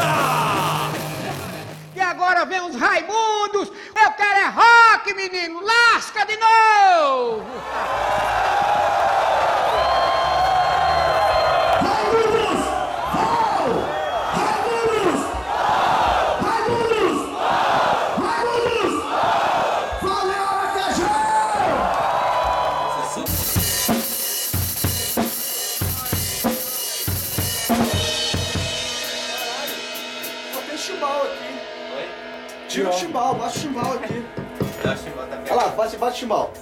Ah! E agora vem os Raimundos! Eu quero é rock, menino! Lasca de novo! Chimbal, bate o chimbal aqui. Olha lá, bate, bate o chimbal.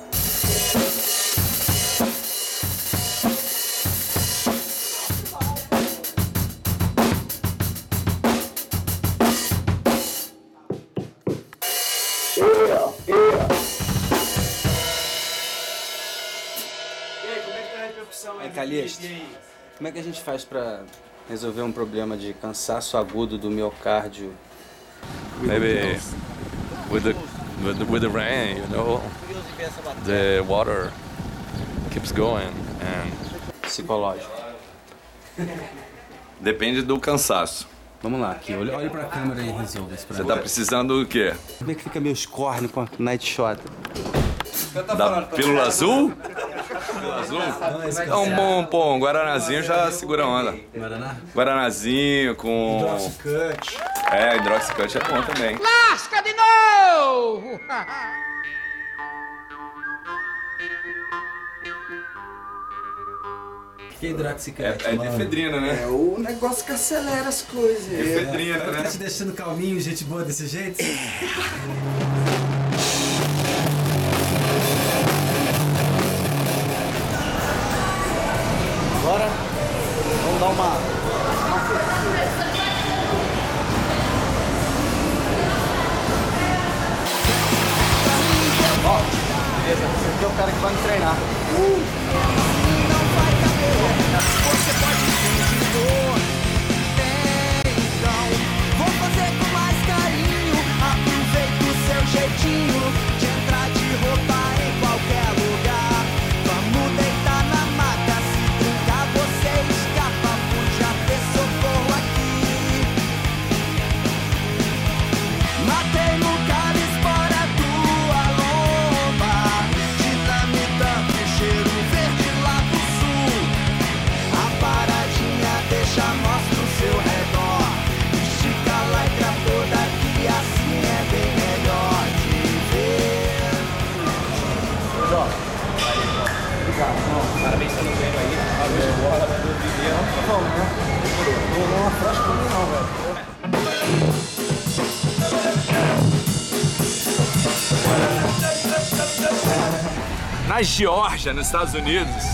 É, Calixto, como é que a gente faz pra resolver um problema de cansaço agudo do miocárdio? Maybe with the, with the with the rain, you know, the water keeps going and Psicológico. Depende do cansaço. Vamos lá, aqui, olha, olha pra câmera e resolve isso pra Você mim. tá precisando do quê? Como é que fica meus cornos com a night shot? Da pílula azul? Azul? É um bom, pô, um guaranazinho já segura a onda. Guaraná? Guaranazinho com... Cut. É, hidroxicante é bom também. Lasca de novo! Que hidroxicante? É, é de efedrina, né? É o negócio que acelera as coisas. É. Efedrina, Tá né? te deixando calminho, gente boa desse jeito? esse aqui é o cara que vai me treinar. Vou Parabéns pelo aí. Parabéns. Tá bom, né? Não não, velho. Na Geórgia, nos Estados Unidos,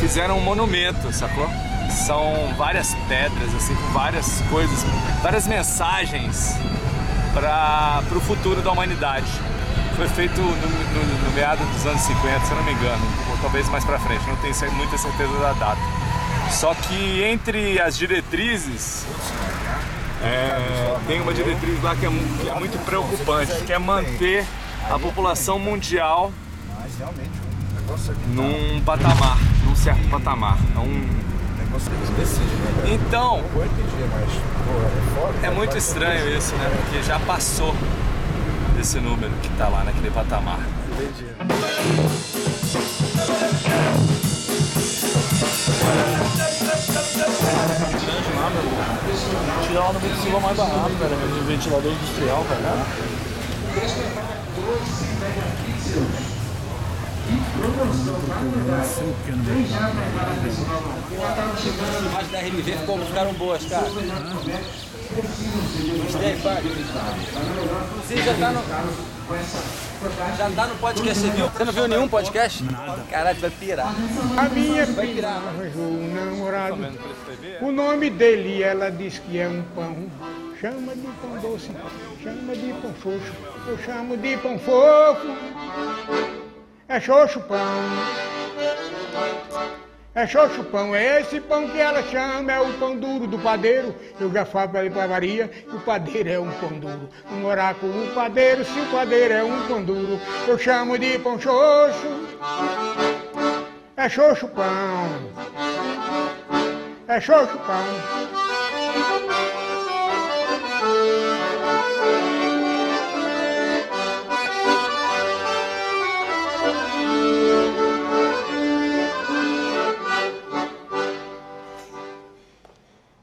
fizeram um monumento, sacou? São várias pedras, assim, com várias coisas, várias mensagens para o futuro da humanidade. Foi feito no, no, no meado dos anos 50, se não me engano, ou talvez mais para frente, não tenho muita certeza da data. Só que entre as diretrizes, é, tem uma diretriz lá que é, que é muito preocupante, que é manter a população mundial um num patamar, num certo patamar. É um decide, né? Então, é é muito estranho isso, né? Porque já passou desse número que tá lá naquele patamar. Tirar lá no ventilador mais barato, cara. De ventilador industrial, cara. As da RMV ficaram boas, cara. Inclusive já tá no. Já tá no podcast, você viu? Você não viu nenhum podcast? Nada. Caralho, vai pirar. A minha filha arranjou um namorado. O nome dele, ela diz que é um pão. Chama de pão doce, chama de pão xoxo. Eu chamo de pão fofo. É xoxo pão. É xoxo pão, é esse pão que ela chama, é o pão duro do padeiro. Eu já falo pra Maria que o padeiro é um pão duro. Namorar com o padeiro, se o padeiro é um pão duro, eu chamo de pão xoxo. É xoxo pão. É xoxo pão.